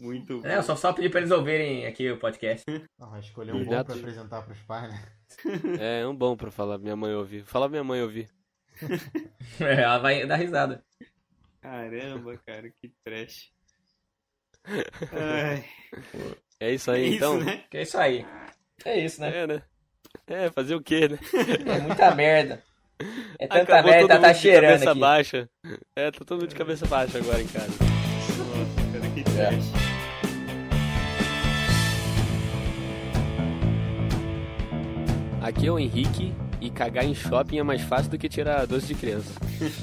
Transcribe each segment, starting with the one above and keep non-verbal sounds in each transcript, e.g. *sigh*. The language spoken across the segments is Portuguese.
Muito É, eu só, só pedi pra eles ouvirem aqui o podcast. Vai *laughs* escolher um bom pra apresentar pros pais, né? *laughs* É um bom pra falar minha mãe ouvir. Fala pra minha mãe ouvir. *laughs* É, ela vai dar risada. Caramba, cara, que trash. Ai, É isso é aí, isso, então? né? Que é isso aí. É isso, né? É, né? É, fazer o quê, né? É muita merda. É tanta Acabou merda, todo tá de cheirando cabeça aqui. baixa. É, tá todo mundo de cabeça baixa agora em casa. Nossa, cara, que trash. Aqui é o Henrique e cagar em shopping é mais fácil do que tirar doce de criança.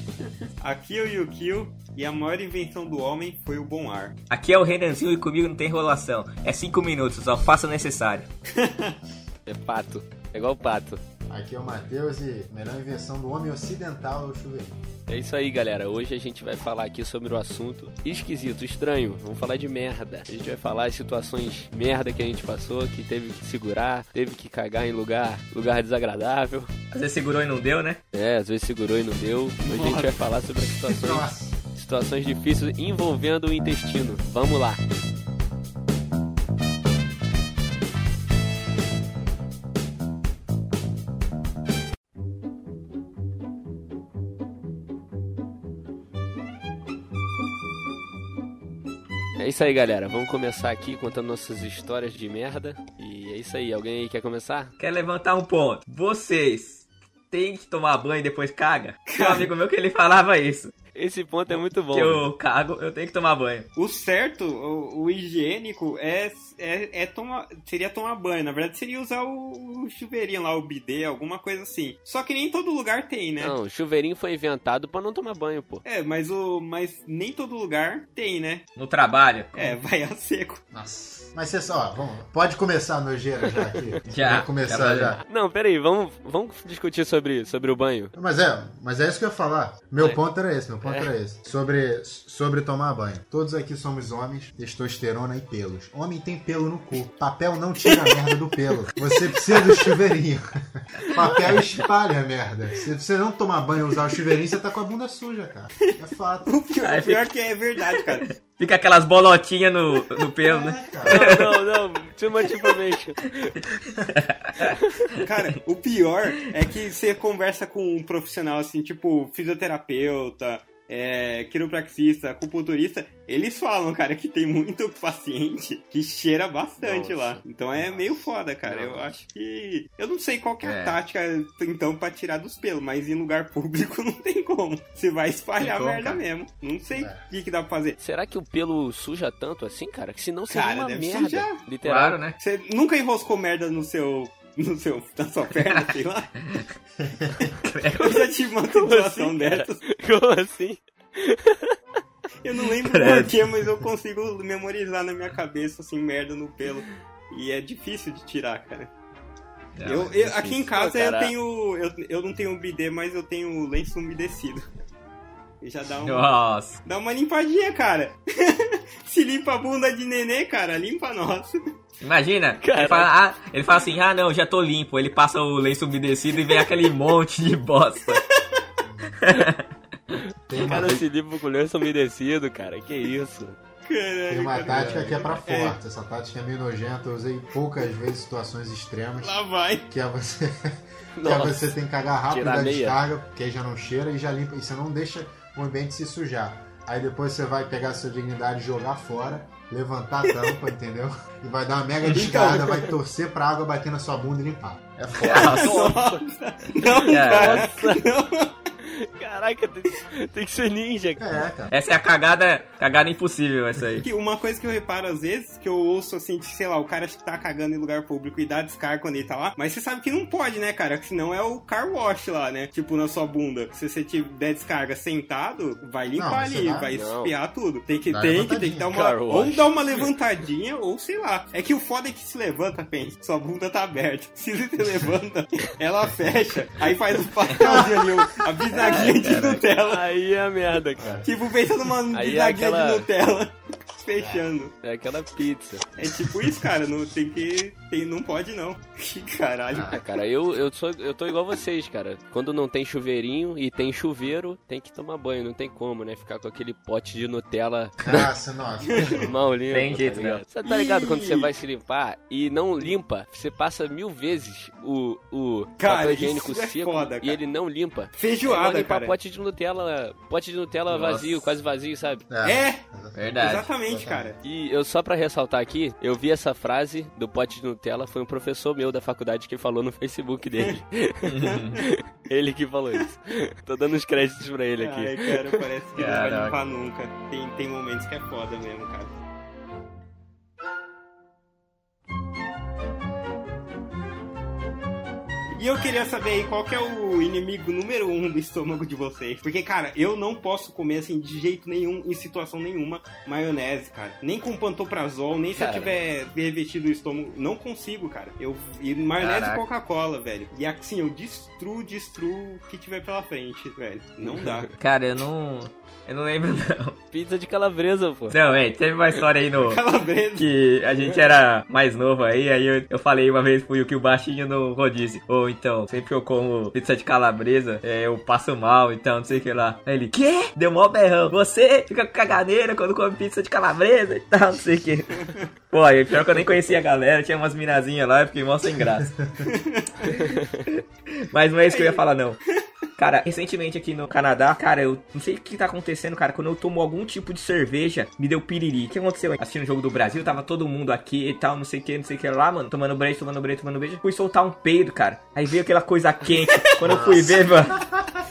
*laughs* Aqui é o Yukio e a maior invenção do homem foi o bom ar. Aqui é o Renanzinho e comigo não tem enrolação. É cinco minutos, só faça o necessário. *laughs* É pato. É igual pato. Aqui é o Matheus e a melhor invenção do homem ocidental é o chuveiro. É isso aí, galera. Hoje a gente vai falar aqui sobre o assunto esquisito, estranho. Vamos falar de merda. A gente vai falar as situações merda que a gente passou, que teve que segurar, teve que cagar em lugar, lugar desagradável. Às vezes segurou e não deu, né? É, às vezes segurou e não deu. Hoje a gente vai falar sobre as situações, situações difíceis envolvendo o intestino. Vamos lá. É isso aí, galera. Vamos começar aqui contando nossas histórias de merda. E é isso aí. Alguém aí quer começar? Quer levantar um ponto. Vocês têm que tomar banho e depois caga? Tem um *laughs* amigo meu que ele falava isso. Esse ponto é muito bom. Que eu cago, eu tenho que tomar banho. O certo, o, o higiênico, é, é, é tomar, seria tomar banho. Na verdade, seria usar o, o chuveirinho lá, o bidê, alguma coisa assim. Só que nem todo lugar tem, né? Não, o chuveirinho foi inventado pra não tomar banho, pô. É, mas, o, mas nem todo lugar tem, né? No trabalho. É, vai a seco. nossa. Mas você só, vamos, pode começar a nojeira já aqui. Já, Vai começar já já. Não, peraí, vamos, vamos discutir sobre, sobre o banho. Mas é, mas é isso que eu ia falar. Meu É. ponto era esse, meu ponto É. era esse. Sobre, sobre tomar banho. Todos aqui somos homens, testosterona e pelos. Homem tem pelo no cu. Papel não tira a merda do pelo. Você precisa do chuveirinho. *laughs* Papel espalha a merda. Se você não tomar banho e usar o chuveirinho, você tá com a bunda suja, cara. É fato. O pior, o pior que é verdade, cara. Fica aquelas bolotinhas no, no pelo, né? É, cara. Não, não, não, too much information. *laughs* Cara, o pior é que você conversa com um profissional assim, tipo fisioterapeuta, é, quiropraxista, acupunturista, eles falam, cara, que tem muito *laughs* paciente que cheira bastante Nossa. lá. Então é meio foda, cara. Eu Nossa. acho que. Eu não sei qual que é a É. tática, então, pra tirar dos pelos, mas em lugar *laughs* público não tem como. Você vai espalhar como, merda cara. mesmo. Não sei o É. que, que dá pra fazer. Será que o pelo suja tanto assim, cara? Que senão seria Cara, uma merda. sujar. Literal. Claro, né? Você nunca enroscou merda no seu. No seu, na sua perna, sei lá. Eu já tive uma situação assim, cara? dessas. Como assim? Eu não lembro porquê, mas eu consigo memorizar na minha cabeça, assim, merda no pelo. E é difícil de tirar, cara. É, eu, mas eu- é aqui em casa Pô, eu tenho. Eu, eu não tenho bidê, mas eu tenho lenço umedecido. E já dá uma, Nossa. dá uma limpadinha, cara. *laughs* Se limpa a bunda de nenê, cara, limpa nós. Imagina, Cara. ele fala, ah, ele fala assim, ah não, já tô limpo. Ele passa o lenço umedecido e vem aquele monte de bosta. *laughs* Tem cara se limpa com o lenço umedecido, cara. Que isso? Caralho, tem uma tática que é pra É. forte. Essa tática é meio nojenta. Eu usei poucas vezes situações extremas. Lá vai. Que é você. *laughs* que é Nossa. você tem que cagar rápido da descarga, porque aí já não cheira e já limpa. E você não deixa o ambiente se sujar. Aí depois você vai pegar a sua dignidade e jogar fora, levantar a tampa, *laughs* entendeu? E vai dar uma mega descarga, vai torcer pra água bater na sua bunda e limpar. É foda. Nossa. Não, É. cara. Não. Caraca, tem, tem que ser ninja, cara. É, cara. Essa é a cagada, cagada impossível, essa aí. Que Uma coisa que eu reparo às vezes, que eu ouço assim, que, sei lá, o cara tá cagando em lugar público e dá descarga quando ele tá lá, mas você sabe que não pode, né, cara? Que senão é o car wash lá, né? Tipo, na sua bunda. Se você te der descarga sentado, vai limpar Não, ali, dá- vai não. espiar tudo. Tem que, Dá tem que, tem que dar uma. Car Ou wash. dar uma levantadinha, ou sei lá. É que o foda é que se levanta, pensa, sua bunda tá aberta. Se você levanta, *laughs* ela fecha. Aí faz o papelzinho ali, a bisnaguinha de Nutella. Aí é a merda, cara. Tipo, pensa numa Aí é bisnaguinha aquela- de Nutella. *laughs* Fechando. É aquela pizza. É tipo isso, cara. Não, tem que. Tem, não pode não. *laughs* Que caralho. Ah, cara, eu, eu, sou, eu tô igual vocês, cara. Quando não tem chuveirinho e tem chuveiro, tem que tomar banho. Não tem como, né? Ficar com aquele pote de Nutella Nossa, nossa. *laughs* mal limpo. Tem tá jeito, ligado? né? Você tá ligado quando você vai se limpar e não limpa, você passa mil vezes o, o Cara, papel higiênico isso é seco foda, e ele não limpa. É Feijoada, limpar cara. pote de Nutella, pote de Nutella Nossa. vazio, quase vazio, sabe? É, Verdade. exatamente, cara. E eu só pra ressaltar aqui, eu vi essa frase do pote de Nutella, foi um professor meu da faculdade que falou no Facebook dele. *laughs* ele que falou isso. Tô dando os créditos pra ele aqui. Ai, cara, parece que não vai limpar nunca. Tem, tem momentos que é foda mesmo, cara. E eu queria saber aí qual que é o inimigo número um do estômago de vocês. Porque, cara, eu não posso comer assim de jeito nenhum, em situação nenhuma, maionese, cara. Nem com pantoprazol, nem se Cara. eu tiver revestido o estômago. Não consigo, cara. Eu, e maionese Caraca. e Coca-Cola, velho. E assim, eu destruo, destruo o que tiver pela frente, velho. Não dá. *laughs* Cara, eu não. Eu não lembro, não. Pizza de calabresa, pô. Não, é, teve uma história aí no. *laughs* Calabresa. Que a gente era mais novo aí, aí eu, eu falei uma vez pro Yuki o baixinho no rodízio. Ou então, sempre que eu como pizza de calabresa, é, eu passo mal, então, não sei o que lá. Aí ele, quê? Deu mó berrão. Você fica com caganeira quando come pizza de calabresa e tal, não sei o que. *laughs* Pô, aí pior que eu nem conhecia a galera, tinha umas minazinhas lá, eu fiquei mó sem graça. *laughs* Mas não é isso que eu ia falar, não. Cara, recentemente aqui no Canadá, cara, eu não sei o que tá acontecendo, cara. Quando eu tomo algum tipo de cerveja, me deu piriri. O que aconteceu? Assistindo o jogo do Brasil, tava todo mundo aqui e tal, não sei o que, não sei o que lá, mano. Tomando break, tomando break, tomando break. Fui soltar um peido, cara. Aí veio aquela coisa quente. *laughs* Quando eu fui ver, mano. *laughs*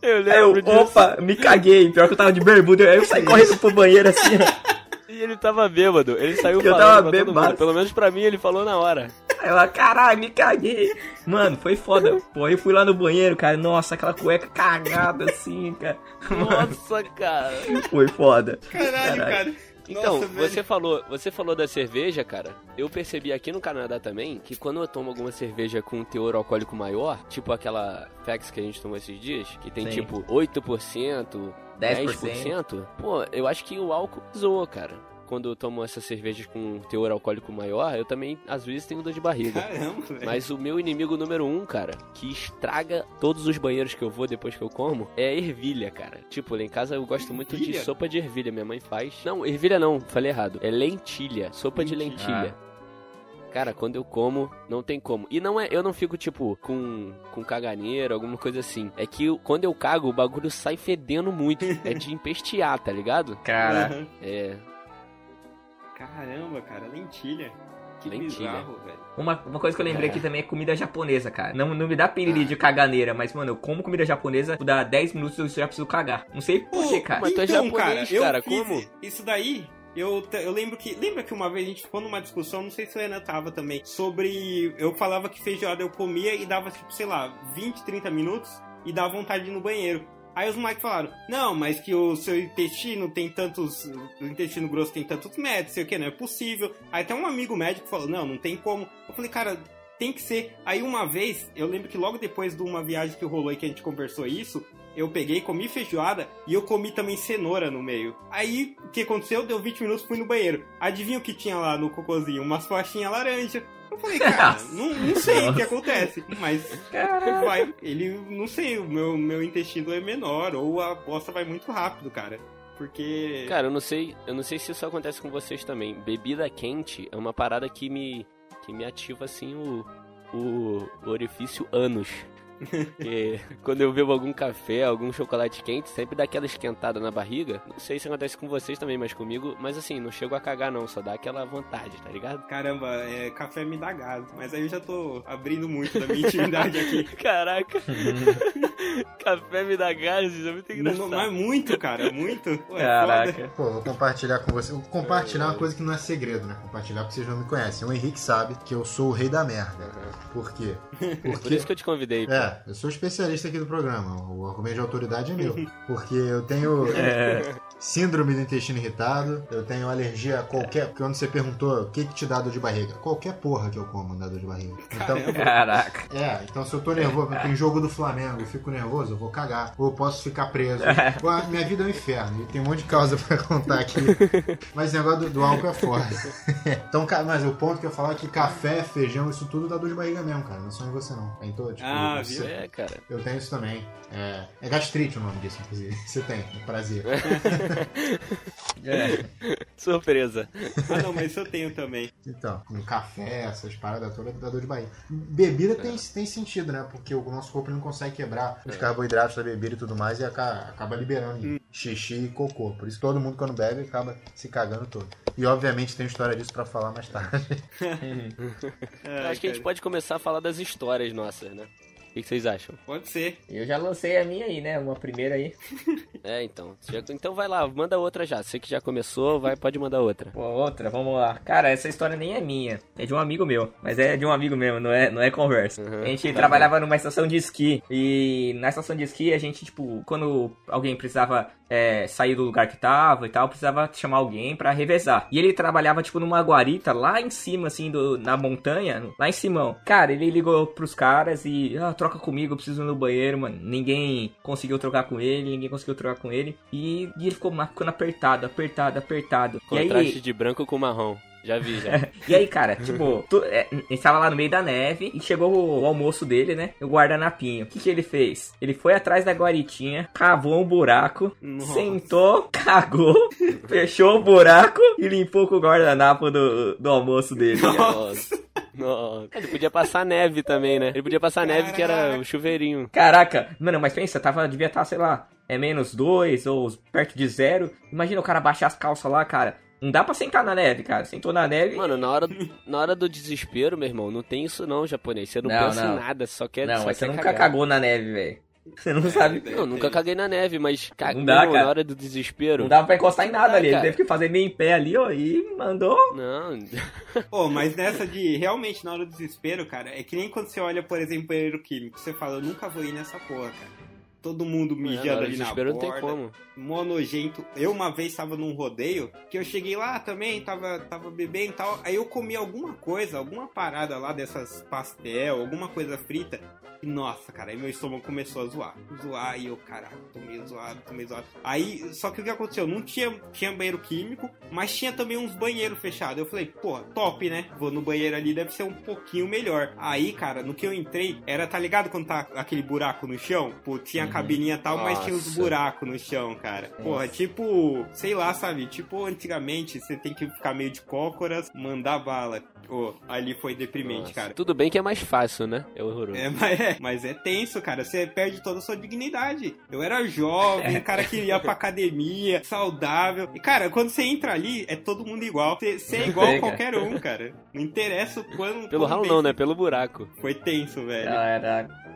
Eu Aí eu, lembro opa, me caguei. Pior que eu tava de bermuda. Aí eu saí correndo pro banheiro assim, ó. E ele tava bêbado. Ele saiu Eu falando tava mundo. Pelo menos pra mim ele falou na hora. Aí ela, caralho, me caguei. Mano, foi foda. Pô, aí eu fui lá no banheiro, cara. Nossa, aquela cueca cagada assim, cara. Mano, Nossa, cara. foi foda. Caralho, cara. Então, Nossa, velho. você falou, você falou da cerveja, cara. Eu percebi aqui no Canadá também que quando eu tomo alguma cerveja com um teor alcoólico maior, tipo aquela Fex que a gente tomou esses dias, que tem Sim. tipo 8%, 10%. 10%, pô, eu acho que o álcool zoa, cara. Quando eu tomo essas cervejas com um teor alcoólico maior, eu também às vezes tenho dor de barriga. Caramba, velho. Mas o meu inimigo número um, cara, que estraga todos os banheiros que eu vou depois que eu como, é a ervilha, cara. Tipo, lá em casa eu gosto muito de Ervilha? sopa de ervilha, minha mãe faz. Não, ervilha não, falei errado. É lentilha, sopa de Lentilha. lentilha. Cara, quando eu como, não tem como. E não é, eu não fico tipo com com caganeira, alguma coisa assim. É que eu- quando eu cago, o bagulho sai fedendo muito. *laughs* é de empestear, tá ligado? Cara. É. Caramba, cara, lentilha. Que Lentilha. bizarro, velho. uma, uma coisa que eu lembrei aqui também é comida japonesa, cara. Não, não me dá piriri de caganeira, mas, mano, eu como comida japonesa, dá 10 minutos eu já preciso cagar. Não sei porquê, cara. mas tu é então, japonês, eu cara, fiz como? Isso daí. Eu, eu lembro que. Lembra que uma vez a gente ficou numa discussão, não sei se o Renan tava também, sobre. Eu falava que feijoada eu comia e dava, tipo, sei lá, 20, 30 minutos e dava vontade de ir no banheiro. Aí os moleques falaram, não, mas que o seu intestino tem tantos. O intestino grosso tem tantos metros, sei o que, não é possível. Aí até um amigo médico falou, não, não tem como. Eu falei, cara, tem que ser. Aí uma vez, eu lembro que logo depois de uma viagem que rolou e que a gente conversou isso, eu peguei, comi feijoada e eu comi também cenoura no meio. Aí, o que aconteceu? Deu 20 minutos, fui no banheiro. Adivinha o que tinha lá no cocôzinho? Umas faixinhas laranja. Eu falei, cara, *laughs* não, não sei o que acontece, mas vai, ele, não sei, o meu, meu intestino é menor, ou a bosta vai muito rápido, cara. Porque. Cara, eu não sei, eu não sei se isso acontece com vocês também. Bebida quente é uma parada que me que me ativa assim o o, o orifício ânus. Porque quando eu bebo algum café, algum chocolate quente, sempre dá aquela esquentada na barriga. Não sei se acontece com vocês também, mas comigo, mas assim, não chego a cagar não, só dá aquela vontade, tá ligado? Caramba, é, café me dá gás. Mas aí eu já tô abrindo muito da minha intimidade aqui. *laughs* Caraca. *laughs* *laughs* café me dá gases, é muito engraçado. Não, mas muito, cara, muito. *laughs* Pô, é Caraca. foda. Pô, vou compartilhar com você. Vou compartilhar uma coisa que não é segredo, né? Compartilhar porque vocês não me conhecem. O Henrique sabe que eu sou o rei da merda. Por quê? *laughs* Por Porque. isso que eu te convidei. pô. É, É, eu sou especialista aqui do programa. O argumento de autoridade é meu. Porque eu tenho síndrome do intestino irritado, eu tenho alergia a qualquer. Quando você perguntou o que, que te dá dor de barriga, qualquer porra que eu como dá dor de barriga. Então, Caraca. é, então se eu tô nervoso, tem jogo do Flamengo, eu fico nervoso, eu vou cagar. Ou eu posso ficar preso. *laughs* Ou a minha vida é um inferno. E tem um monte de causa *laughs* pra contar aqui. Mas o negócio do, do álcool é foda. *laughs* então, cara, mas o ponto que eu falar é que café, feijão, isso tudo dá dor de barriga mesmo, cara. Não é só em você não. É em todo, tipo, Ah, você- viu? É, cara. Eu tenho isso também. É, é gastrite o nome disso, inclusive. Você tem, é prazer. É. Surpresa. Ah, não, mas isso eu tenho também. Então, um café, essas paradas todas dá dor de barriga. Bebida tem, tem sentido, né? Porque o nosso corpo não consegue quebrar os carboidratos da bebida e tudo mais e aca- acaba liberando em xixi e cocô. Por isso todo mundo quando bebe acaba se cagando todo. E obviamente tem história disso pra falar mais tarde. *laughs* Ah, Acho que a gente cara, pode começar a falar das histórias nossas, né? O que que vocês acham? Pode ser. Eu já lancei a minha aí, né? Uma primeira aí. *laughs* É, então. Então vai lá, manda outra já. Você que já começou, vai, pode mandar outra. Pô, outra, vamos lá. Cara, essa história nem é minha. É de um amigo meu. Mas é de um amigo mesmo, não é, não é conversa. Uhum. A gente trabalhava numa estação de esqui. E na estação de esqui, a gente, tipo, quando alguém precisava é, sair do lugar que tava e tal, precisava chamar alguém pra revezar. E ele trabalhava, tipo, numa guarita lá em cima, assim, do, na montanha, lá em Simão. Cara, ele ligou pros caras e, ah, troca comigo, eu preciso ir no banheiro, mano. Ninguém conseguiu trocar com ele, ninguém conseguiu trocar com ele. E, e ele ficou ficando apertado, apertado, apertado. E aí, Contraste de branco com marrom. Já vi, já. *laughs* e aí, cara, tipo, tu, é, ele estava lá no meio da neve e chegou o, o almoço dele, né? O guardanapinho. O que, que ele fez? Ele foi atrás da guaritinha, cavou um buraco, Nossa. sentou, *laughs* cagou, fechou o buraco e limpou com o guardanapo do, do almoço dele. Nossa. Nossa. Ele podia passar neve também, né? Ele podia passar neve que era Caraca. o chuveirinho. Caraca, mano, mas pensa, tava, devia estar, sei lá, é menos dois ou perto de zero. Imagina o cara baixar as calças lá, cara. Não dá pra sentar na neve, cara. Sentou na neve. Mano, na hora, na hora do desespero, meu irmão, não tem isso não, japonês. Você não, Não, pensa não. em nada, só quer não, só mas você quer nunca cagar. cagou na neve, velho. Você não sabe. Não, nunca caguei na neve, mas cagou Não dá, cara. na hora do desespero. Não dava pra encostar em nada Não, ali. Ele cara. teve que fazer meio em pé ali, ó, e mandou. Não, *laughs* Pô, mas nessa de realmente na hora do desespero, cara, é que nem quando você olha, por exemplo, banheiro químico, você fala, eu nunca vou ir nessa porra, cara. Todo mundo mijando do ali na desespero não tem borda. como. mó nojento. Eu uma vez tava num rodeio, que eu cheguei lá também, tava, tava bebendo e tal. Aí eu comi alguma coisa, alguma parada lá dessas pastel, alguma coisa frita. E nossa, cara, aí meu estômago começou a zoar. Zoar e eu, caraca, tô meio zoado, tô meio zoado. Aí, só que o que aconteceu? Não tinha, tinha banheiro químico, mas tinha também uns banheiros fechados. Eu falei, pô, top, né? Vou no banheiro ali, deve ser um pouquinho melhor. Aí, cara, no que eu entrei, era, tá ligado quando tá aquele buraco no chão? Pô, tinha a cabininha e tal, mas tinha uns Nossa. buracos no chão, cara. Porra, tipo, sei lá, sabe? Tipo, antigamente você tem que ficar meio de cócoras, mandar bala. Pô, ali foi deprimente, Nossa. cara. Tudo bem que é mais fácil, né? É horroroso. É mas, é, mas é tenso, cara. Você perde toda a sua dignidade. Eu era jovem, cara que ia pra academia, saudável. E, cara, quando você entra ali, é todo mundo igual. Você, você é igual a qualquer um, cara. Não interessa o quando. Pelo ralo não, né? Pelo buraco. Foi tenso, velho. Ah, era.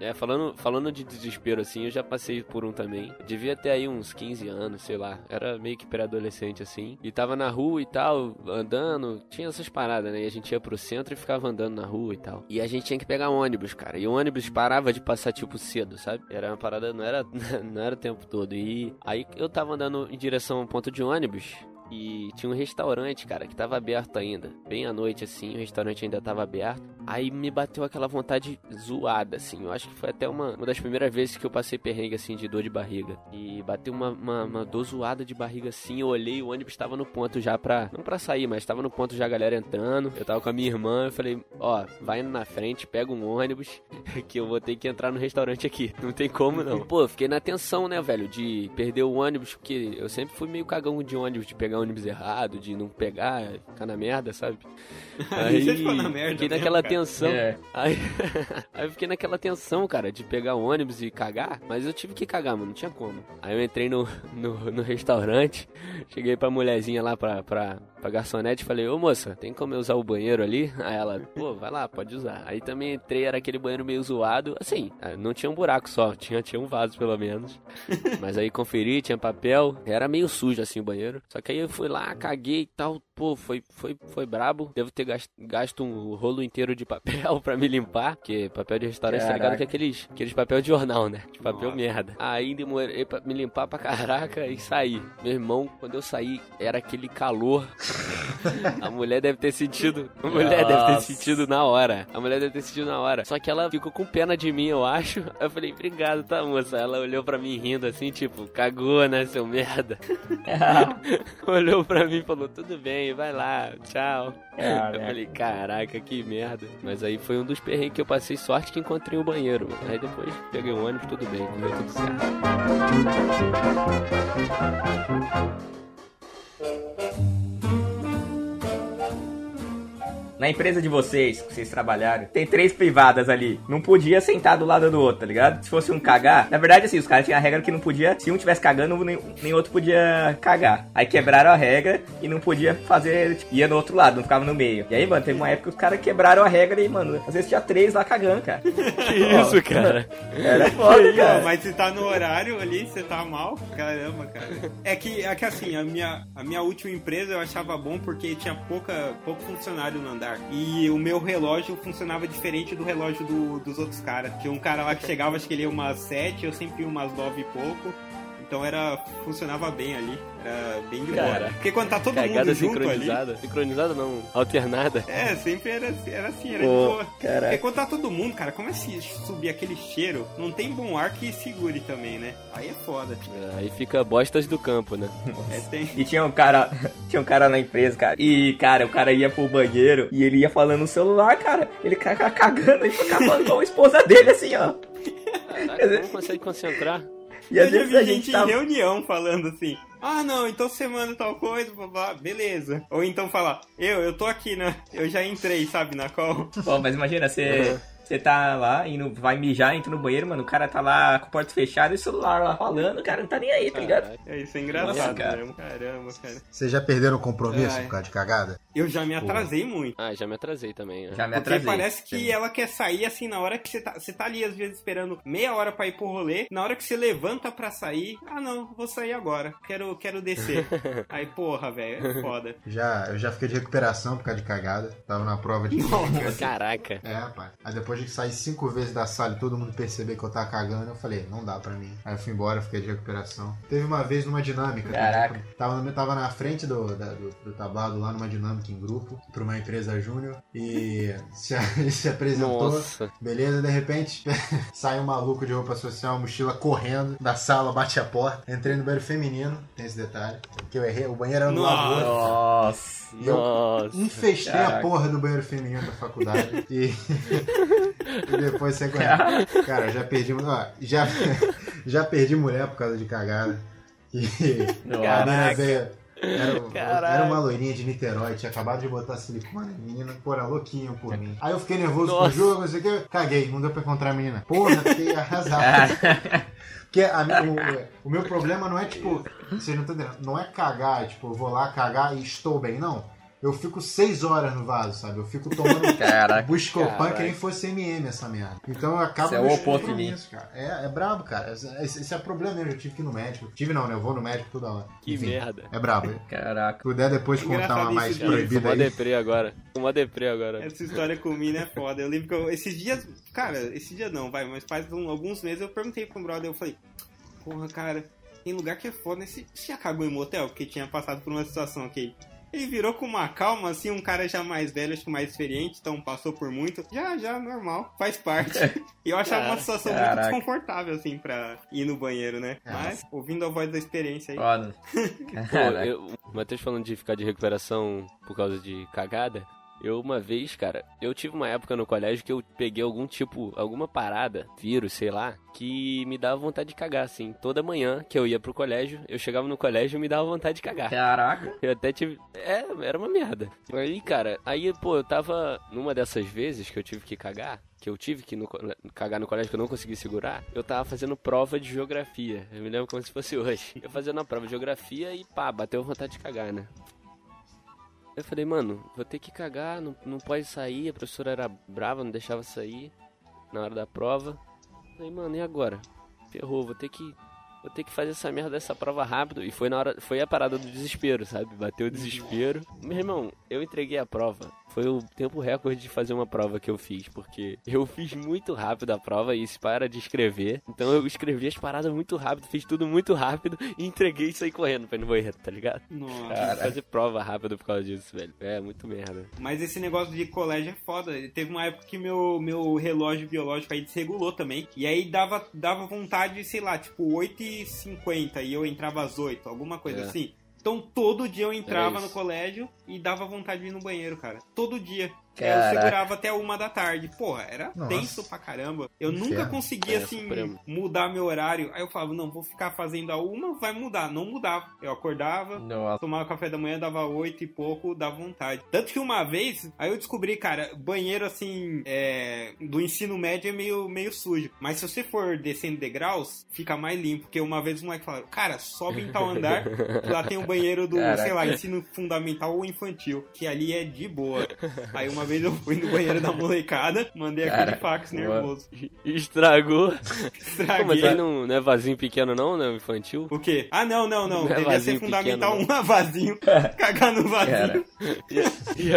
É, falando, falando de desespero assim, eu já passei por um também. Devia ter aí uns 15 anos, sei lá. Era meio que pré-adolescente assim. E tava na rua e tal, andando. Tinha essas paradas, né? E a gente ia pro centro e ficava andando na rua e tal. E a gente tinha que pegar um ônibus, cara. E o ônibus parava de passar, tipo, cedo, sabe? Era uma parada, não era, *laughs* não era o tempo todo. E aí eu tava andando em direção a um ponto de ônibus. E tinha um restaurante, cara, que tava aberto ainda. Bem à noite, assim, o restaurante ainda tava aberto. Aí me bateu aquela vontade zoada, assim. Eu acho que foi até uma, uma das primeiras vezes que eu passei perrengue, assim, de dor de barriga. E bateu uma, uma, uma dor zoada de barriga, assim. Eu olhei, o ônibus tava no ponto já pra. Não pra sair, mas tava no ponto já a galera entrando. Eu tava com a minha irmã. Eu falei: Ó, vai na frente, pega um ônibus, *laughs* que eu vou ter que entrar no restaurante aqui. Não tem como não. Pô, fiquei na tensão, né, velho, de perder o ônibus, porque eu sempre fui meio cagão de ônibus, de pegar ônibus errado, de não pegar, ficar na merda, sabe? *laughs* Aí você ficou na merda fiquei mesmo, naquela cara. tensão. É. Aí, *laughs* aí eu fiquei naquela tensão, cara, de pegar o ônibus e cagar, mas eu tive que cagar, mano, não tinha como. Aí eu entrei no, *laughs* no, no restaurante, cheguei pra mulherzinha lá pra, pra, pra garçonete e falei, ô moça, tem como eu usar o banheiro ali? Aí ela, pô, vai lá, pode usar. Aí também entrei, era aquele banheiro meio zoado. Assim, ah, não tinha um buraco só, *laughs* tinha, tinha um vaso pelo menos. Mas aí conferi, tinha papel. Era meio sujo assim o banheiro. Só que aí eu fui lá, caguei e tal. Pô, foi, foi, foi brabo. Devo ter gasto, gasto um rolo inteiro de papel *laughs* pra me limpar. Porque papel de restaurante, tá ligado? Que é aqueles, aqueles papel de jornal, né? De papel Nossa. merda. Aí demorei pra me limpar pra caraca e saí. Meu irmão, quando eu saí, era aquele calor. A mulher deve ter sentido. A mulher deve ter Nossa. sentido na hora. A mulher deve ter sentido na hora. Só que ela ficou com pena de mim, eu acho. Eu falei, obrigado, tá, moça? Ela olhou pra mim rindo assim, tipo, cagou, né, seu merda? *laughs* olhou pra mim e falou, tudo bem, vai lá, tchau. Caraca. Eu falei, caraca, que merda. Mas aí foi um dos perrengues que eu passei sorte que encontrei o banheiro. mano. Aí depois peguei o ônibus, tudo bem, deu tudo certo. Na empresa de vocês, que vocês trabalharam, tem três privadas ali. Não podia sentar do lado do outro, tá ligado? Se fosse um cagar. Na verdade, assim, os caras tinham a regra que não podia. Se um tivesse cagando, nem, nem outro podia cagar. Aí quebraram a regra e não podia fazer. Tipo, ia no outro lado, não ficava no meio. E aí, mano, teve uma época que os caras quebraram a regra e, mano, às vezes tinha três lá cagando, cara. *laughs* Que isso, cara? Era foda, Pô, cara. mas se tá no horário ali, você tá mal, caramba, cara. É que, é que assim, a minha, a minha última empresa eu achava bom porque tinha pouca, pouco funcionário no andar. E o meu relógio funcionava diferente do relógio do- dos outros caras. Tinha um cara lá que chegava, acho que ele ia umas 7, eu sempre ia umas 9 e pouco. Então era. funcionava bem ali. Era bem de boa. Porque quando tá todo mundo junto ali. sincronizada. Sincronizada não, alternada. É, sempre era, era assim, era de Pô, boa. caraca. Porque quando tá todo mundo, cara, como é se subir aquele cheiro? Não tem bom ar que segure também, né? Aí é foda. Aí fica bostas do campo, né? É, tem... E tinha um cara, *laughs* tinha um cara na empresa, cara. E, cara, o cara ia pro banheiro e ele ia falando no celular, cara. Ele cagando e ficava falando com a esposa dele, assim, ó. Caraca, não consegue concentrar. E às eu já vezes vi a gente, gente em reunião falando assim. Ah, não, então você manda tal coisa, blá, blá, beleza. Ou então falar, eu, eu tô aqui, né? Eu já entrei, sabe, na call. *laughs* Bom, mas imagina, você. Você tá lá, indo, vai mijar, entra no banheiro, mano. O cara tá lá com a porta fechada e o celular lá falando, o cara não tá nem aí, tá ligado? É isso, é engraçado Nossa, cara. mesmo. Caramba, cara. Vocês já perderam o compromisso Ai. por causa de cagada? Eu já me atrasei muito. Ah, já me atrasei também. né? Já me Porque atrasei. parece que ela quer sair assim na hora que você tá. Você tá ali, às vezes, esperando meia hora pra ir pro rolê. Na hora que você levanta pra sair, ah não, vou sair agora. Quero, quero descer. *laughs* Aí, porra, velho, é foda. Já, eu já fiquei de recuperação por causa de cagada. Tava na prova de *laughs* Caraca. É, rapaz. Aí depois de sair cinco vezes da sala e todo mundo perceber que eu tava cagando, eu falei, não dá pra mim. Aí eu fui embora, fiquei de recuperação. Teve uma vez numa dinâmica. Caraca. Tava, tava na frente do, da- do, do tablado lá numa dinâmica em grupo, pra uma empresa júnior. E *laughs* se, se apresentou. Nossa. Beleza, de repente *laughs* sai um maluco de roupa social, mochila correndo da sala, bate a porta. Entrei no banheiro feminino, tem esse detalhe. Que eu errei, o banheiro era no Nossa. outro. Nossa. E eu Nossa. infestei a Caraca. porra do banheiro feminino da faculdade. *laughs* e, e depois você conhece. Cara, já perdi. Ó, já, já perdi mulher por causa de cagada. E a menina veio. Era, era uma loirinha de Niterói, tinha acabado de botar silicone. A menina, pô, era louquinha por mim. Aí eu fiquei nervoso Nossa. jogo, não sei o que. Caguei, não deu pra encontrar a menina. Porra, fiquei *laughs* arrasado. *laughs* Porque a o, o meu problema não é tipo, vocês não estão entendendo, não é cagar, tipo, eu vou lá cagar e estou bem, não. Eu fico seis horas no vaso, sabe? Eu fico tomando *laughs* Caraca. Buscopan Caraca. que nem fosse MM essa merda. Então eu acabo Isso é o oposto de mim. cara. É, é brabo, cara. Esse, esse é problema mesmo. Eu tive que ir no médico. Tive não, né? Eu vou no médico toda hora. Que Enfim, merda. É brabo. *laughs* Se Caraca. puder depois contar uma mais isso, proibida Uma aí. deprê agora. Uma deprê agora. Essa história com mina é foda. Eu lembro que eu, esses dias. Cara, esses dias não, vai, mas faz um- alguns meses eu perguntei pro brother, eu falei, porra, cara, tem lugar que é foda, né? Você você já cagou em motel? Porque tinha passado por uma situação aqui. Ele virou com uma calma, assim, um cara já mais velho, acho que mais experiente, então passou por muito. Já, já, normal, faz parte. E eu achava uma situação Caraca. muito desconfortável, assim, pra ir no banheiro, né? É, Mas, ouvindo a voz da experiência aí. Foda. Pô, eu, o Matheus falando de ficar de recuperação por causa de cagada. Eu, uma vez, cara, eu tive uma época no colégio que eu peguei algum tipo, alguma parada, vírus, sei lá, que me dava vontade de cagar, assim. Toda manhã que eu ia pro colégio, eu chegava no colégio e me dava vontade de cagar. Caraca. Eu até tive. É, era uma merda. Aí, cara, aí, pô, eu tava. Numa dessas vezes que eu tive que cagar, que eu tive que no cagar no colégio que eu não consegui segurar, eu tava fazendo prova de geografia. Eu me lembro como se fosse *laughs* hoje. Eu fazendo a prova de geografia e pá, bateu vontade de cagar, né? Eu falei, mano, vou ter que cagar, não, não pode sair. A professora era brava, não deixava sair na hora da prova. Eu falei, mano, e agora? Ferrou, vou ter que. Vou ter que fazer essa merda dessa prova rápido. E foi na hora. Foi a parada do desespero, sabe? Bateu o desespero. Meu irmão, eu entreguei a prova. Foi o tempo recorde de fazer uma prova que eu fiz, porque eu fiz muito rápido a prova e isso para de escrever. Então eu escrevi as paradas muito rápido, fiz tudo muito rápido e entreguei e saí correndo pra ir no banheiro, tá ligado? Nossa. Fazer prova rápido por causa disso, velho. É, muito merda. Mas esse negócio de colégio é foda. Teve uma época que meu, meu relógio biológico aí desregulou também. E aí dava, dava vontade, sei lá, tipo 8h50 e eu entrava às 8, alguma coisa É. assim. Então todo dia eu entrava É no isso. colégio e dava vontade de ir no banheiro, cara. Todo dia. Caraca. Eu segurava até uma da tarde. Porra, era Nossa. tenso pra caramba. Eu nunca Inferno. conseguia, É, assim, supremo. mudar meu horário. Aí eu falava, não, vou ficar fazendo a uma, vai mudar. Não mudava. Eu acordava, Nossa. tomava café da manhã, dava oito e pouco, dava vontade. Tanto que uma vez, aí eu descobri, cara, banheiro assim, é, do ensino médio é meio, meio sujo. Mas se você for descendo degraus, fica mais limpo. Porque uma vez os moleques falaram, cara, sobe em tal andar, que *laughs* lá tem o banheiro do, Caraca. sei lá, ensino fundamental ou infantil, que ali é de boa. Aí uma vez eu fui no banheiro da molecada, mandei aquele Cara, fax boa. nervoso. Estragou. Pô, Estraguei. mas aí não, não é vasinho pequeno não, né? Infantil? O quê? Ah, não, não, não. Não é Devia ser fundamental pequeno, um vasinho. *laughs* Cagar no vasinho. Ia,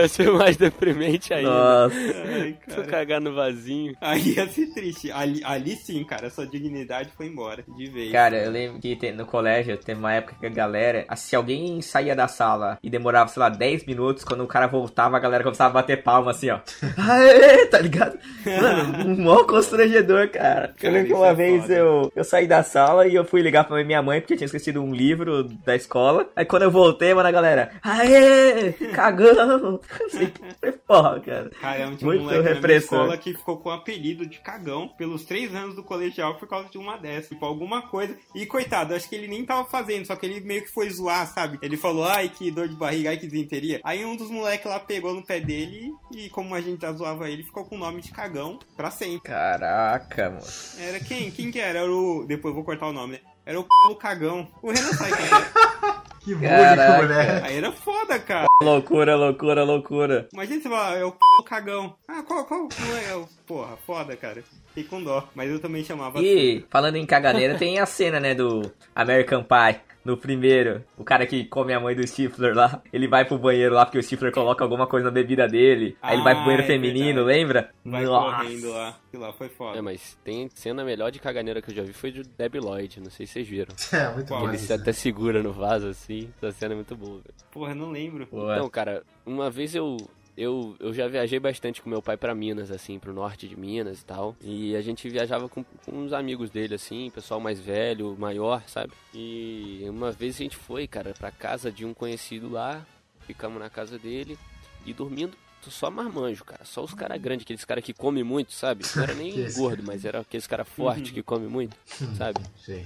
ia ser mais deprimente ainda. Nossa. Ai, Tu cagar no vasinho. Aí ia ser triste. Ali, ali sim, cara, sua dignidade foi embora. De vez. Cara, eu lembro que tem- no colégio teve uma época que a galera, se alguém saía da sala e demorava, sei lá, 10 minutos, quando o cara voltava, a galera começava a bater palma assim, ó. *laughs* Aê, tá ligado? Mano, um mó constrangedor, cara. Eu lembro que isso uma é vez foda. eu, eu saí da sala e eu fui ligar pra minha mãe porque eu tinha esquecido um livro da escola. Aí quando eu voltei, mano, a galera, aê, cagão. *laughs* Assim, foi porra, cara. Cara, tinha um Muito minha repressor. escola que ficou com o apelido de cagão pelos três anos do colegial por causa de uma dessas. Tipo, alguma coisa. E coitado, acho que ele nem tava fazendo, só que ele meio que foi zoar, sabe? Ele falou, ai, que dor de barriga, ai, que desenteria. Aí um dos moleques lá pegou no pé dele e, como a gente já zoava ele, ficou com o nome de cagão pra sempre. Caraca, mano. Era quem? Quem que era? Era o. Depois eu vou cortar o nome, né? Era o c... cagão. O Renan sabe quem era. *laughs* Que Caraca. mulher. Aí era foda, cara. Loucura, loucura, loucura. Imagina você falar, é o c... cagão. Ah, qual, qual? Não é o. Porra, foda, cara. Fiquei com dó. Mas eu também chamava. E falando em caganeira, tem a cena, né, do American Pie. No primeiro, o cara que come a mãe do Stifler lá, ele vai pro banheiro lá porque o Stifler coloca alguma coisa na bebida dele. Aí ele vai pro Ah, banheiro é feminino, verdade. lembra? Vai Nossa. correndo lá. Aquilo lá foi foda. É, mas tem cena melhor de caganeira que eu já vi foi de Debbie Lloyd, não sei se vocês viram. *laughs* É, muito bom. Ele se até segura no vaso assim, essa cena é muito boa, velho. Porra, não lembro. Boa. Então, cara, uma vez eu, eu, eu já viajei bastante com meu pai pra Minas, assim, pro norte de Minas e tal. E a gente viajava com, com uns amigos dele, assim, pessoal mais velho, maior, sabe? E uma vez a gente foi, cara, pra casa de um conhecido lá, ficamos na casa dele e dormindo. Só marmanjo, cara. Só os caras grandes, aqueles caras que comem muito, sabe? Não era nem *laughs* gordo, mas era aqueles caras fortes que comem muito, sabe? Sei.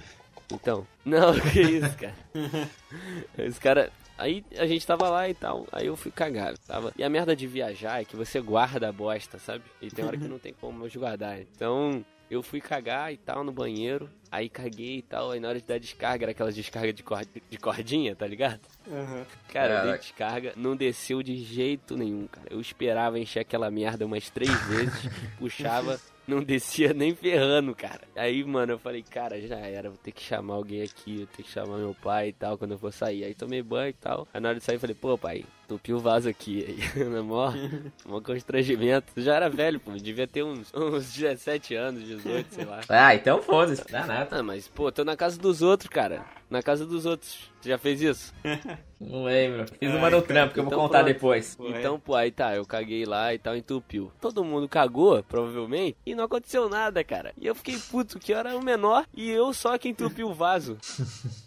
Então. *laughs* Não, que isso, cara. Os caras. Aí a gente tava lá e tal, aí eu fui cagar. Tava... E a merda de viajar é que você guarda a bosta, sabe? E tem hora que não tem como mais guardar. Então eu fui cagar e tal no banheiro, aí caguei e tal, aí na hora de dar descarga, era aquelas descargas de, cor... de cordinha, tá ligado? Aham. Cara, eu dei descarga, não desceu de jeito nenhum, cara. Eu esperava encher aquela merda umas três vezes, *laughs* puxava, não descia nem ferrando, cara. Aí, mano, eu falei, cara, já era, vou ter que chamar alguém aqui, vou ter que chamar meu pai e tal, quando eu for sair. Aí tomei banho e tal. Aí na hora de sair, falei, pô, pai, entupi o vaso aqui. Aí, *laughs* na mó, *laughs* mó constrangimento. Já era velho, pô, devia ter uns, *laughs* uns 17 anos, 18, sei lá. Ah, então foda-se. Dá nada. Ah, mas, pô, tô na casa dos outros, cara. Na casa dos outros. Você já fez isso? Não lembro. Fiz Ai, uma no cara, trampo que eu vou então contar pronto. depois. Ué. Então, pô, aí tá, eu caguei lá e tal, entupiu. Todo mundo cagou, provavelmente, e não aconteceu nada, cara. E eu fiquei puto, que eu era o menor e eu só que entupi o vaso.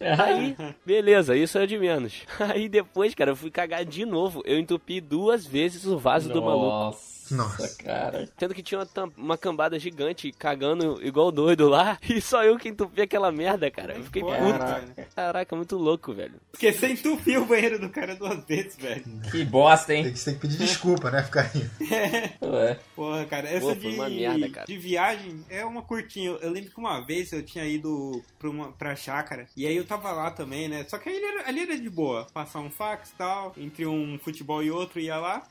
Aí, beleza, isso é de menos. Aí depois, cara, eu fui cagar de novo. Eu entupi duas vezes o vaso do maluco. Nossa. Cara. Sendo que tinha uma, uma cambada gigante cagando igual doido lá. *laughs* E só eu que entupi aquela merda, cara. Eu fiquei Pô, puto. cara. Caraca, muito louco, velho. Porque você entupiu o banheiro do cara duas vezes, velho. Que bosta, Tem hein? que, você tem que pedir desculpa, né? Ficar rindo. Ué. Porra, cara, essa Pô, de, uma merda, cara. de viagem é uma curtinha. Eu lembro que uma vez eu tinha ido pra, uma, pra chácara, e aí eu tava lá também, né? Só que aí ali era, ali era de boa, passar um fax e tal, entre um futebol e outro ia lá.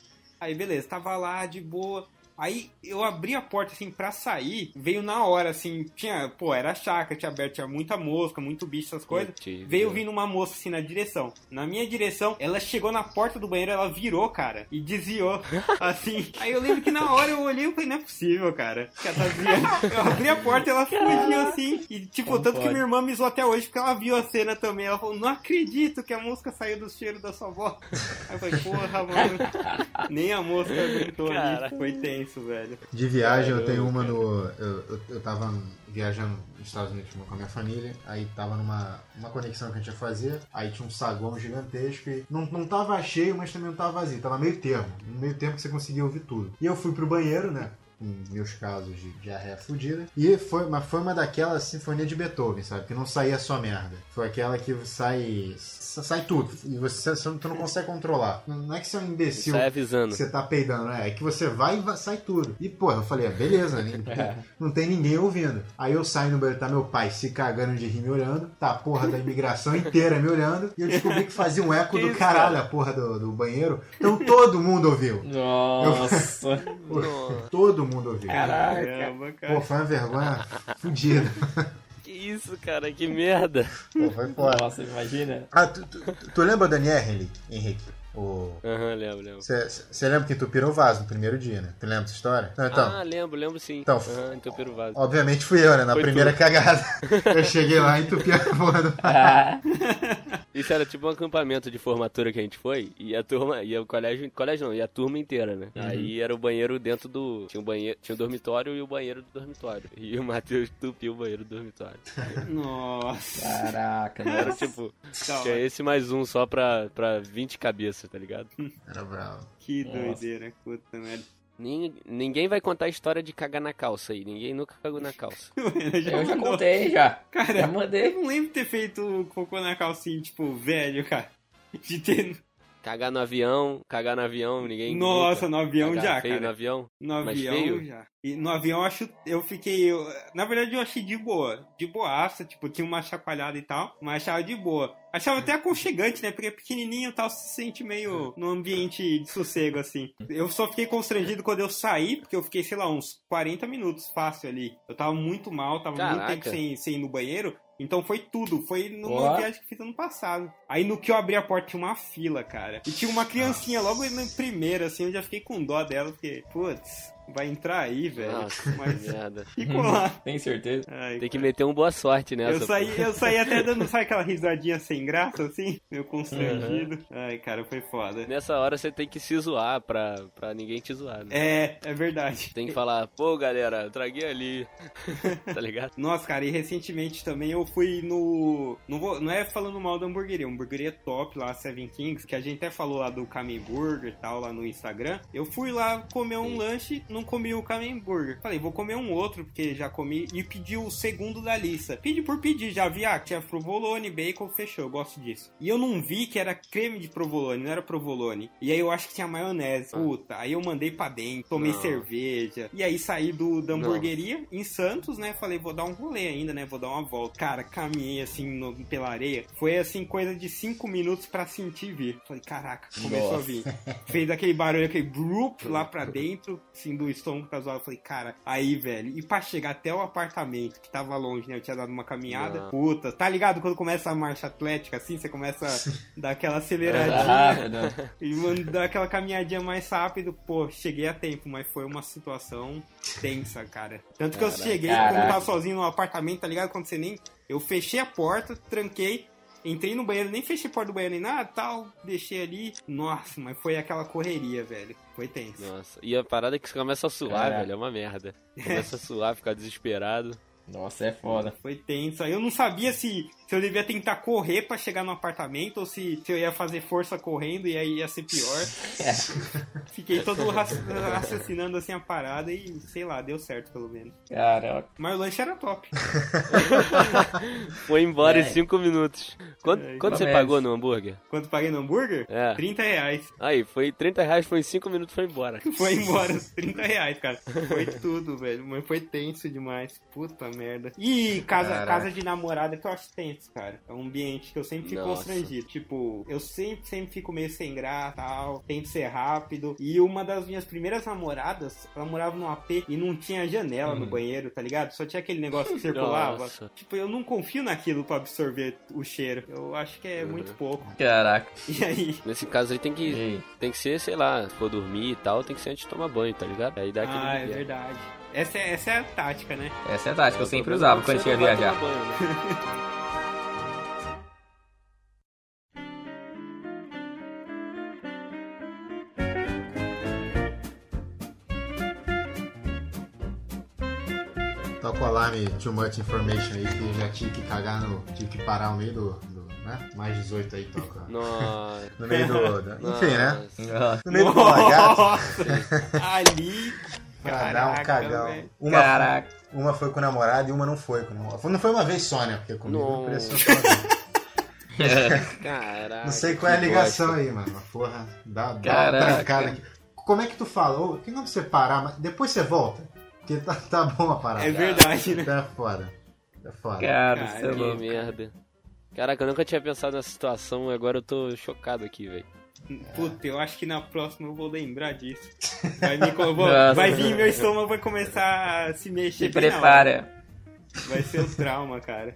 Aí beleza, tava lá de boa. Aí eu abri a porta assim pra sair, veio na hora assim, tinha, pô, era chácara, tinha aberto, tinha muita mosca, muito bicho, essas coisas. Veio vindo uma moça assim na direção. Na minha direção, ela chegou na porta do banheiro, ela virou, cara, e desviou. *laughs* Assim. Aí eu lembro que na hora eu olhei e falei, não é possível, cara. Que ela tá desviando. Eu abri a porta e ela fugiu assim. E tipo, Como tanto que pode? minha irmã me zoou até hoje, porque ela viu a cena também. Ela falou, não acredito que a mosca saiu do cheiro da sua avó. Aí eu falei, porra, mano. Nem a mosca aguentou Cara. ali. Foi tenso, velho. De viagem, eu tenho uma no. Eu, eu, eu tava viajando nos Estados Unidos com a minha família, aí tava numa uma conexão que a gente ia fazer, aí tinha um saguão gigantesco e não, não tava cheio, mas também não tava vazio, tava meio termo, no meio termo que você conseguia ouvir tudo. E eu fui pro banheiro, né? Com meus casos de diarreia fudida. E foi, mas foi uma daquelas sinfonia de Beethoven, sabe? Que não saía só merda. Foi aquela que sai. sai tudo. E você, você não- tu não consegue controlar. Não é que você é um imbecil Sai avisando. você tá peidando, né? É que você vai e sai tudo. E, porra, eu falei, ah, beleza, né? *laughs* não tem ninguém ouvindo. Aí eu saio no banheiro, tá meu pai se cagando de rir me olhando, tá a porra da imigração inteira me olhando, e eu descobri que fazia um eco Que do isso, caralho cara? a porra do, do banheiro. Então todo mundo ouviu. Nossa. Nossa, *laughs* Todo mundo ouviu. Caraca. Caramba, cara. Pô, foi uma vergonha fodida. que isso, cara, que merda. Pô, foi foda. Nossa, imagina. Ah, tu, tu, tu lembra do Daniel Henrique? Henrique? O... Aham, lembro, lembro. Você lembra que tu pirou o vaso no primeiro dia, né? Tu lembra essa história? Não, então, ah, lembro, lembro sim. Então, Aham, entupir o vaso. obviamente fui eu, né? Na Foi primeira tu. cagada. *laughs* Eu cheguei lá e entupi a porra do Ah, *laughs* Isso era tipo um acampamento de formatura que a gente foi, e a turma, e o colégio, colégio não, e a turma inteira, né? Aí era o banheiro dentro do, tinha um banheiro, tinha um dormitório e o banheiro do dormitório. E o Matheus entupiu o banheiro do dormitório. *laughs* Nossa. Caraca, Era tipo, tinha esse mais um só pra, pra 20 cabeças, tá ligado? Era bravo. Que Nossa. doideira, puta merda. Nin- Ninguém vai contar a história de cagar na calça aí, ninguém nunca cagou na calça. *laughs* Eu já, Eu já contei, já. Cara, Já eu mandei. não lembro de ter feito cocô na calcinha, tipo, velho, cara. De ter. Cagar no avião, cagar no avião, ninguém. Nossa, nunca. no avião Cagar já, feio cara. no avião. No Mas avião feio? já. E no avião eu acho. Eu fiquei. eu- na verdade eu achei de boa. De boaça, tipo, tinha uma chacoalhada e tal. Mas achava de boa. Achava até aconchegante, né? Porque é pequenininho e tal, se sente meio num ambiente de sossego, assim. Eu só fiquei constrangido quando eu saí, porque eu fiquei, sei lá, uns 40 minutos fácil ali. Eu tava muito mal, tava muito Caraca. tempo sem, sem ir no banheiro. Então foi tudo, foi numa Ó. viagem que fiz ano passado. Aí no que eu abri a porta tinha uma fila, cara. E tinha uma criancinha logo na primeira, assim, eu já fiquei com dó dela, porque, putz, vai entrar aí, velho. Nossa, *laughs* Mas merda. ficou lá. *laughs* Tem certeza? Ai, Tem que cara. meter um boa sorte nessa. eu saí, eu saí até *laughs* dando, sabe aquela risadinha sem graça, assim? Meio constrangido. Ai, cara, foi foda. Nessa hora você tem que se zoar pra, pra ninguém te zoar, né? É, é verdade. Tem que falar, pô galera, traguei ali. tá ligado? Nossa, cara, e recentemente também eu fui no. Não, vou, não é falando mal da hamburgueria, uma hamburgueria top lá, Seven Kings, que a gente até falou lá do Kamen Burger e tal, lá no Instagram. Eu fui lá comer um Sim. lanche, não comi o Burger. Falei, vou comer um outro, porque já comi, e pedi o segundo da lista. Pedi por pedir, já vi, ah, tinha provolone, bacon, fechou, eu gosto disso. E eu não vi que era creme de provolone, não era provolone. E aí eu acho que tinha maionese. Ah. Puta, aí eu mandei pra dentro, tomei Não. cerveja. E aí saí do, da hamburgueria em Santos, né? Falei, vou dar um rolê ainda, né? Vou dar uma volta. Cara, caminhei assim no- pela areia. Foi assim, coisa de cinco minutos pra sentir vir. Falei, caraca, começou Nossa. a vir. Fez aquele barulho, aquele *laughs* brup lá pra dentro, assim, do estômago tá zoado. Falei, cara, aí, velho. E pra chegar até o apartamento, que tava longe, né? Eu tinha dado uma caminhada. Não. Puta, tá ligado? Quando começa a marcha atlética, assim, você começa a *laughs* dar aquela aceleradinha. Ah, não. E mano, dar aquela caminhadinha mais rápido, pô, cheguei a tempo, mas foi uma situação tensa, cara. Tanto que eu Caraca. cheguei, quando eu tava sozinho no apartamento, tá ligado? Quando você nem. Eu fechei a porta, tranquei, entrei no banheiro, nem fechei a porta do banheiro nem nada, tal, deixei ali. Nossa, mas foi aquela correria, velho. Foi tenso. Nossa. E a parada é que você começa a suar, Caraca. velho, é uma merda. Começa a suar, ficar desesperado. Nossa, é foda. Foi tenso. Aí eu não sabia se, se eu devia tentar correr pra chegar no apartamento ou se, se eu ia fazer força correndo e aí ia ser pior. *laughs* Fiquei todo raci- raciocinando assim a parada e sei lá, deu certo pelo menos. Caraca. Mas o lanche era top. *laughs* Foi embora em É. 5 minutos. Quanto, É, quanto você pagou no hambúrguer? Quanto paguei no hambúrguer? É. 30 reais. Aí, foi 30 reais, foi em 5 minutos, foi embora. Foi embora, 30 reais, cara. Foi tudo, velho. Mas foi tenso demais. Puta merda. E casa, Caraca. casa de namorada que eu acho tenso, cara. É um ambiente que eu sempre fico Nossa. constrangido. Tipo, eu sempre, sempre fico meio sem graça tal. Tento ser rápido. E uma das minhas primeiras namoradas, ela morava num AP e não tinha janela no banheiro, tá ligado? Só tinha aquele negócio que circulava. Nossa. Tipo, eu não confio naquilo pra absorver o cheiro. Eu acho que é muito pouco. Caraca. *laughs* E aí? Nesse caso aí tem que, Ei. tem que ser, sei lá, se for dormir e tal, tem que ser antes de tomar banho, tá ligado? Aí dá aquele Ah, é verdade. Essa é, essa é a tática, né? Essa é a tática que eu sempre usava quando eu ia viajar. banho, né? Toca o alarme Too Much Information aí, que eu já tive que cagar no. Tive que parar no meio do. do, né? Mais 18 aí, toca. *laughs* Nossa. No meio do. do- enfim, né? Nossa. No meio do. Nossa! *laughs* Ali. Pra dar um Caraca, cagão. Uma, Caraca. uma foi com o namorado e uma não foi com o namorado. Não foi uma vez só, né? Porque comigo Não. não pareceu só. Caraca. Não sei qual é a que ligação bosta. aí, mano. Porra, dá, dá uma Caraca. trancada aqui. Como é que tu? Ô, Tem como você parar, mas depois você volta? Porque tá, tá bom a parada. É verdade, né? É foda. É foda. Cara, Cara, é Que louco. merda. Caraca, eu nunca tinha pensado nessa situação e agora eu tô chocado aqui, velho. Puta, eu acho que na próxima eu vou lembrar disso. Vai, me, vou- vai vir meu estômago vai começar a se mexer. Se prepara. Vai ser o trauma, cara.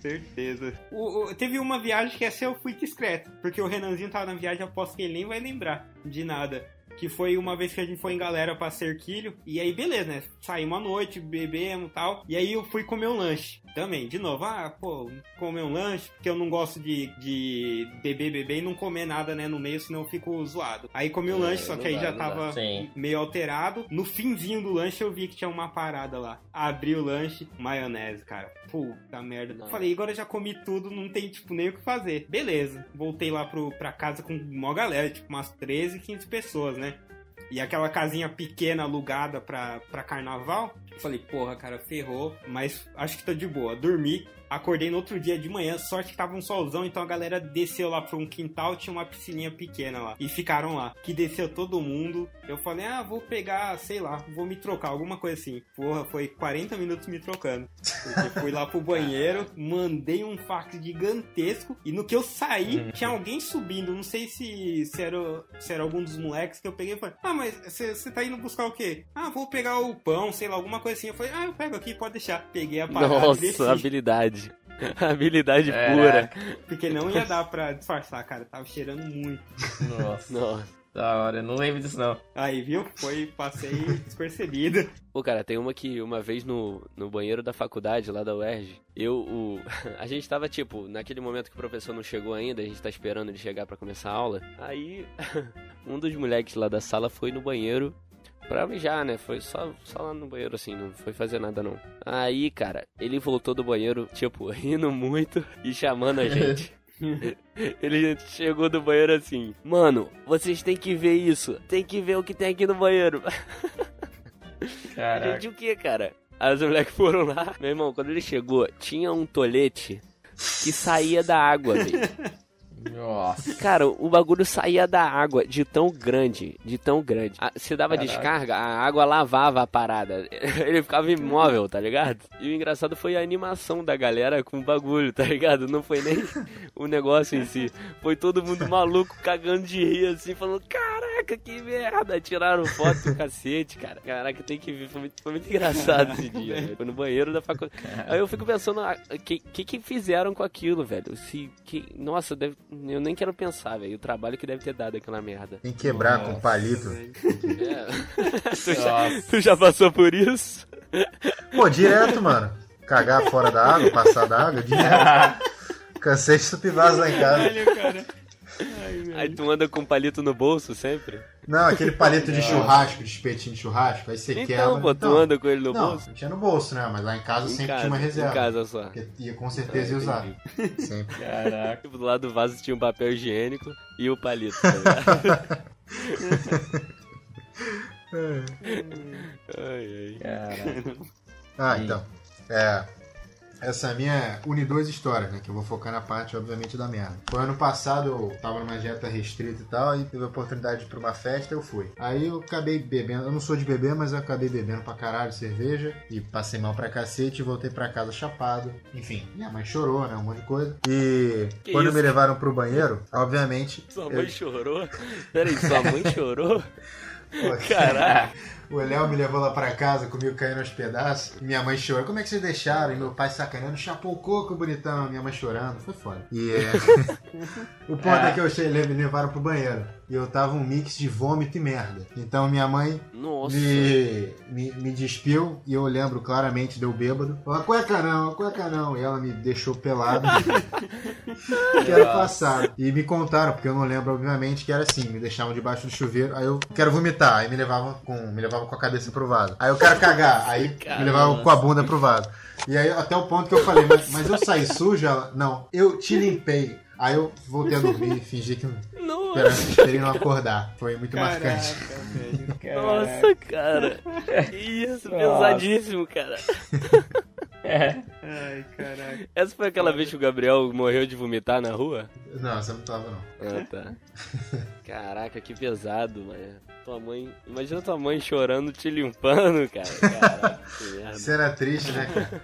Certeza. O- o- teve uma viagem que essa eu fui discreto. Porque o Renanzinho tava na viagem, aposto que ele nem vai lembrar de nada. Que foi uma vez que a gente foi em galera pra Cerquilho. E aí, beleza, né? Saímos à noite, bebemos e tal. E aí eu fui comer um lanche. Também, de novo, ah, pô, comer um lanche, porque eu não gosto de, de beber, beber e não comer nada, né, no meio, senão eu fico zoado. Aí comi o É, lanche, só que aí dá, já tava meio alterado. No finzinho do lanche eu vi que tinha uma parada lá. Abri o lanche, maionese, cara. Puta merda. Não. Falei, agora eu já comi tudo, não tem, tipo, nem o que fazer. Beleza. Voltei lá pro, pra casa com uma galera, tipo, umas 13, 15 pessoas, né? E aquela casinha pequena alugada pra, pra carnaval. Falei, porra, cara, ferrou. Mas acho que tô de boa. Dormi. Acordei no outro dia de manhã, sorte que tava um solzão, então a galera desceu lá pra um quintal, tinha uma piscininha pequena lá. E ficaram lá. Que desceu todo mundo. Eu falei, ah, vou pegar, sei lá, vou me trocar, alguma coisa assim. Porra, foi 40 minutos me trocando. Porque fui lá pro banheiro, mandei um fax gigantesco. E no que eu saí, tinha alguém subindo. Não sei se, se, era, se era algum dos moleques que eu peguei e falei, ah, mas você tá indo buscar o quê? Ah, vou pegar o pão, sei lá, alguma coisa assim. Eu falei, ah, eu pego aqui, pode deixar. Peguei a parada. Nossa, habilidade. *laughs* habilidade pura. Porque não ia dar pra disfarçar, cara. Tava cheirando muito. Nossa, Nossa. da hora. Eu não lembro disso, não. Aí, viu? Foi, passei despercebido. Pô, cara, tem uma que uma vez no, no banheiro da faculdade, lá da UERJ, eu, o... *laughs* a gente tava, tipo, naquele momento que o professor não chegou ainda, a gente tá esperando ele chegar pra começar a aula, aí *laughs* um dos moleques lá da sala foi no banheiro pra mijar, né? Foi só, só lá no banheiro, assim, não foi fazer nada, não. Aí, cara, ele voltou do banheiro, tipo, *laughs* rindo muito e chamando a gente. *laughs* Ele chegou do banheiro assim, mano, vocês têm que ver isso, tem que ver o que tem aqui no banheiro. *laughs* Caraca. Gente, o que, cara? As moleques foram lá. Meu irmão, quando ele chegou, tinha um tolete que saía da água, velho. Nossa. Cara, o bagulho saía da água de tão grande, de tão grande. Se dava Caraca. descarga, a água lavava a parada. *laughs* Ele ficava imóvel, tá ligado? E o engraçado foi a animação da galera com o bagulho, tá ligado? Não foi nem *laughs* o negócio em si. Foi todo mundo maluco, cagando de rir, assim, falando: Caraca, que merda! Tiraram foto do cacete, cara. Caraca, tem que ver. Foi muito, foi muito engraçado esse dia, velho. Foi no banheiro da faculdade. Aí eu fico pensando, o que, que que fizeram com aquilo, velho? Se, que, nossa, deve, eu nem quero pensar, velho. O trabalho que deve ter dado aquela merda. Tem que quebrar com Nossa. palito. É. *laughs* tu, já, tu já passou por isso? Pô, direto, mano. Cagar fora da água, passar da água, direto. *laughs* Cansei de subir vaso lá em casa. Caralho, cara. Ai, meu Aí tu anda com palito no bolso sempre? Não, aquele palito de churrasco, de espetinho de churrasco, aí você Então, quebra. pô, tu anda com ele no não, bolso? não tinha no bolso, né? Mas lá em casa Em sempre casa, tinha uma Em reserva. casa só. Porque ia com certeza ia usar. *laughs* Sempre. Caraca. Tipo, do lado do vaso tinha um papel higiênico e o palito, tá ligado? *laughs* ai, ai. Caraca. *laughs* Ah, então. É. Essa minha une duas histórias, né? Que eu vou focar na parte, obviamente, da merda. Foi ano passado, eu tava numa dieta restrita e tal, aí teve a oportunidade de ir pra uma festa, eu fui. Aí eu acabei bebendo, eu não sou de beber, mas eu acabei bebendo pra caralho cerveja e passei mal pra cacete e voltei pra casa chapado. Enfim, minha mãe chorou, né? Um monte de coisa. E Que quando isso? me levaram pro banheiro, obviamente. Sua eu- mãe chorou? Peraí, sua mãe chorou? *laughs* Caraca. O Léo me levou lá pra casa, comigo caindo aos pedaços. Minha mãe chorou. Como é que vocês deixaram? E meu pai sacaneando, chapou o coco, bonitão. Minha mãe chorando. Foi foda. E é... *laughs* o ponto é. que eu cheguei, me levaram pro banheiro. E eu tava um mix de vômito e merda. Então minha mãe me, me, me despiu e eu lembro claramente, deu bêbado. Falou, "A cueca não, cueca não. E ela me deixou pelado. *laughs* que era passado. E me contaram, porque eu não lembro, obviamente, que era assim: me deixavam debaixo do chuveiro, aí eu quero vomitar, aí me levavam com, me levavam com a cabeça pro vaso. Aí eu quero cagar, aí me Caramba. levavam com a bunda pro vaso. E aí até o ponto que eu falei, mas, mas eu saí sujo? Ela, não, eu te limpei. Aí eu voltei a dormir e fingi que Nossa. esperei, esperei não acordar. Foi muito marcante. velho. Nossa, cara. Que isso, pesadíssimo, cara. Ai, caraca. Essa foi aquela vez que o Gabriel morreu de vomitar na rua? Não, você não tava, não. Ah, tá. Caraca, que pesado, mano. Tua mãe. Imagina tua mãe chorando, te limpando, cara. Caraca, que merda. Cena triste, né, cara?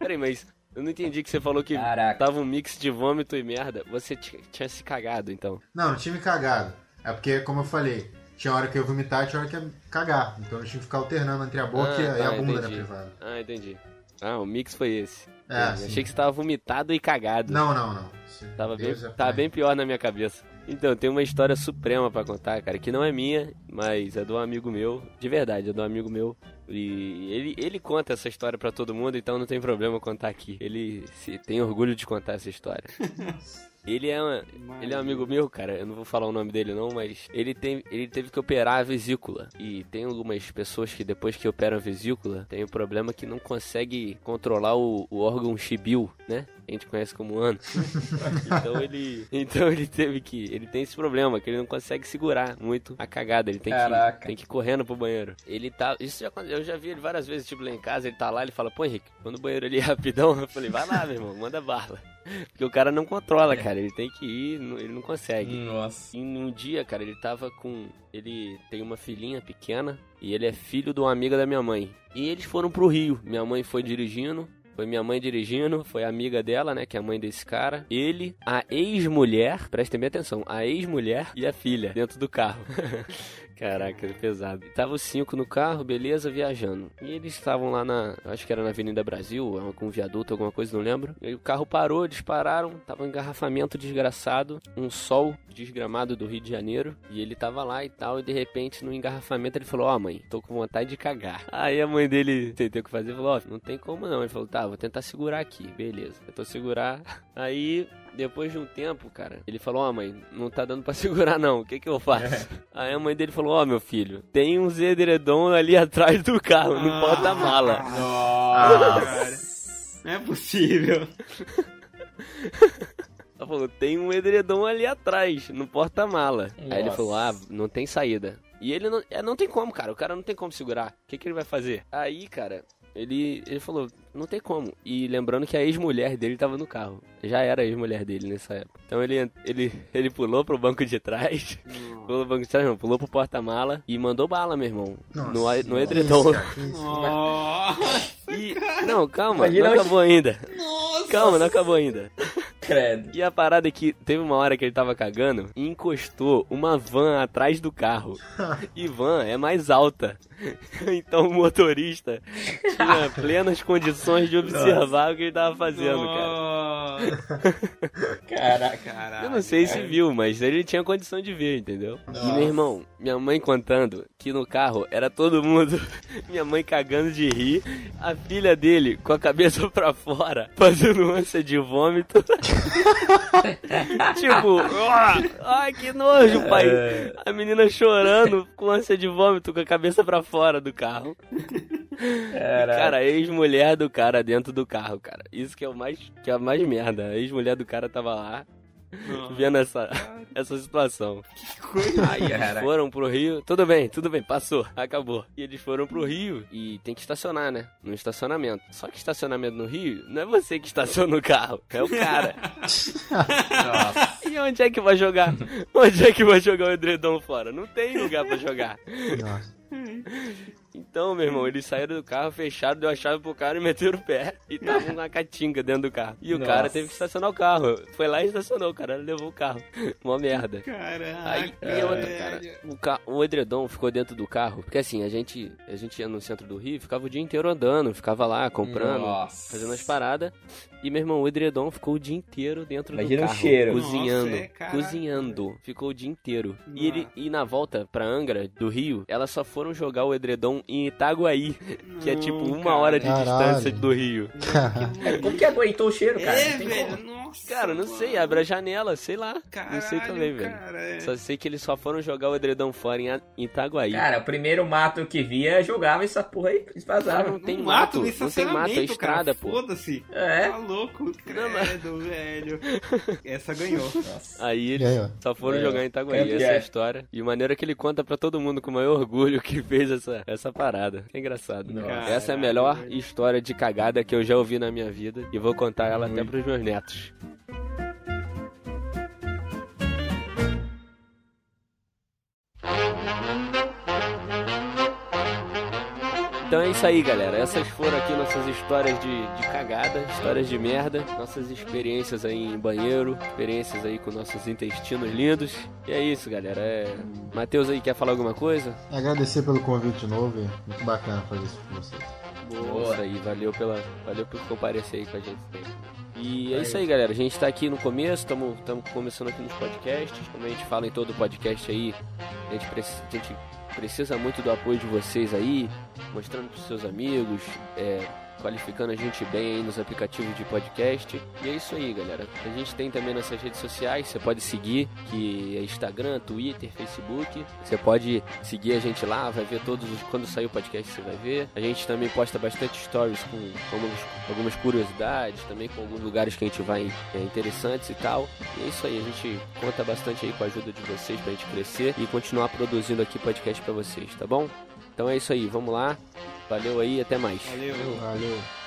Peraí, mas eu não entendi que você falou que Caraca. tava um mix de vômito e merda. Você tinha se cagado, então. Não, não tinha me cagado. É porque, como eu falei, tinha hora que eu ia vomitar e tinha hora que eu ia cagar. Então eu tinha que ficar alternando entre a boca Ah, e a- e a tá, bunda, entendi. né, privada. Ah, entendi. Ah, o mix foi esse. É, sim. Achei que você tava vomitado e cagado. Não, não, não. Se Tava bem, é tava bem pior na minha cabeça. Então, tem uma história suprema pra contar, cara, que não é minha, mas é do amigo meu, de verdade, é do amigo meu. E ele, ele conta essa história pra todo mundo, então não tem problema contar aqui. Ele se, tem orgulho de contar essa história. Ele é, uma- ele é um amigo meu, cara. Eu não vou falar o nome dele não, mas ele tem, ele teve que operar a vesícula. E tem algumas pessoas que depois que operam a vesícula, tem o problema que não consegue controlar o, o órgão chibil, né? A gente conhece como ano. *laughs* então ele, então ele teve que, ele tem esse problema que ele não consegue segurar muito a cagada. Ele tem Caraca. que, tem que ir correndo pro banheiro. Ele tá, isso já, eu já vi ele várias vezes, tipo lá em casa. Ele tá lá, ele fala, pô Henrique, quando o banheiro ali é *laughs* rapidão, eu falei, vai lá, meu irmão, manda bala. Porque o cara não controla, cara. Ele tem que ir, ele não consegue. Nossa. E um dia, cara, ele tava com. Ele tem uma filhinha pequena e ele é filho de uma amiga da minha mãe. E eles foram pro Rio. Minha mãe foi dirigindo. Foi minha mãe dirigindo, foi amiga dela, né, que é a mãe desse cara. Ele, a ex-mulher, prestem bem atenção, a ex-mulher e a filha dentro do carro. *laughs* Caraca, é pesado. Tava os cinco no carro, beleza, viajando. E eles estavam lá na, acho que era na Avenida Brasil, com um viaduto, alguma coisa, não lembro. E o carro parou, eles pararam, tava um engarrafamento desgraçado, um sol desgramado do Rio de Janeiro, e ele tava lá e tal, e de repente no engarrafamento ele falou: Ó, mãe, tô com vontade de cagar. Aí a mãe dele tentou o que fazer, falou: Ó, não tem como não. Ele falou: Tá, vou tentar segurar aqui, beleza. Tô segurar. *laughs* Aí depois de um tempo, cara, ele falou: Ó, mãe, não tá dando pra *laughs* segurar não, o que que eu faço? Aí a mãe dele falou: Ó, meu filho, tem um edredom ali *laughs* atrás do carro, no porta-mala. Nossa, cara. Não é possível. *laughs* Ela falou, tem um edredom ali atrás, no porta-mala. Aí ele falou, ah, não tem saída. E ele não, é, não tem como, cara. O cara não tem como segurar. O que, que ele vai fazer? Aí, cara, ele, ele falou, não tem como. E lembrando que a ex-mulher dele tava no carro. Já era a ex-mulher dele nessa época. Então ele, ele, ele pulou pro banco de trás. pulou pro banco de trás, não, pulou pro porta-mala e mandou bala, meu irmão. Nossa, no, no edredom. Nossa, E, não, calma, Imagina não acabou ainda. nossa. Calma, não acabou ainda. Credo. E a parada é que teve uma hora que ele tava cagando e encostou uma van atrás do carro. *laughs* E van é mais alta. *laughs* Então o motorista tinha *laughs* plenas condições de observar o que ele tava fazendo, cara. Nossa. Caraca. Caralho. Eu não sei se viu, mas ele tinha condição de ver, entendeu? E meu irmão, minha mãe contando que no carro era todo mundo, minha mãe cagando de rir, a filha dele com a cabeça pra fora, fazendo ânsia de vômito. *laughs* tipo, "Ah, ai que nojo, pai. É. A menina chorando, com ânsia de vômito, com a cabeça pra fora do carro. Cara, a ex-mulher do cara dentro do carro, cara. Isso que é o mais, que é a mais merda. A ex-mulher do cara tava lá, vendo essa, essa situação. Eles Cara. foram pro Rio. Tudo bem, tudo bem, passou, acabou. E eles foram pro Rio e tem que estacionar, né? No estacionamento. Só que estacionamento no Rio não é você que estaciona o carro, é o cara. Nossa. *laughs* E onde é que vai jogar? Onde é que vai jogar o edredom fora? Não tem lugar pra jogar. Nossa. Então, meu irmão, eles saíram do carro, fecharam, deu a chave pro cara e meteram o pé. E tava uma catinga dentro do carro. E o Nossa. cara teve que estacionar o carro. Foi lá e estacionou, o cara levou o carro. *laughs* Uma merda. Caraca. Aí, e outra, cara, o, ca... o edredom ficou dentro do carro, porque assim, a gente, a gente ia no centro do Rio, ficava o dia inteiro andando, ficava lá comprando, Nossa. fazendo as paradas. E meu irmão, o edredom ficou o dia inteiro dentro Imagina do o carro, cheiro. cozinhando, Nossa, é, cozinhando. Ficou o dia inteiro. E, ele, e na volta pra Angra, do Rio, elas só foram jogar o edredom em Itaguaí, que é tipo Não, uma hora de Caralho. distância do Rio. É, Como que aguentou o cheiro, cara? É, Não tem velho, como. nossa. Cara, não sei, abre a janela, sei lá. Caralho, não sei também, velho. é. Só sei que eles só foram jogar o edredom fora em, Itaguaí. Cara, o primeiro mato que via, jogava essa porra aí e vazava. não tem Um mato, no não tem mato, é estrada, cara. pô. Foda-se. É. Tá louco, credo, velho. *laughs* Essa ganhou. Nossa. Aí eles ó. só foram É, jogar em Itaguaí, é, essa é a é. história. E maneira que ele conta pra todo mundo com o maior orgulho que fez essa, essa parada. É engraçado. Nossa. essa é a melhor história de cagada que eu já ouvi na minha vida. E vou contar ela até Muito. pros meus netos. Isso aí, galera. Essas foram aqui nossas histórias de, de cagada, histórias de merda, nossas experiências aí em banheiro, experiências aí com nossos intestinos lindos. E é isso, galera. É... Matheus aí quer falar alguma coisa? Agradecer pelo convite de novo. e Muito bacana fazer isso com vocês. Boa. Isso aí, valeu, pela, valeu por comparecer aí com a gente sempre. E é isso aí, galera. A gente tá aqui no começo, estamos começando aqui nos podcasts. Como a gente fala em todo podcast aí, a gente, preci- a gente precisa muito do apoio de vocês aí, mostrando pros seus amigos, é, qualificando a gente bem aí nos aplicativos de podcast. E é isso aí, galera. A gente tem também nossas redes sociais, você pode seguir, que é Instagram, Twitter, Facebook. Você pode seguir a gente lá, vai ver todos os. Quando sair o podcast, você vai ver. A gente também posta bastante stories com algumas, algumas curiosidades, também com alguns lugares que a gente vai é, interessantes e tal. E é isso aí, a gente conta bastante aí com a ajuda de vocês pra gente crescer e continuar produzindo aqui podcast pra vocês, tá bom? Então é isso aí, vamos lá. Valeu aí, até mais. Valeu. Valeu.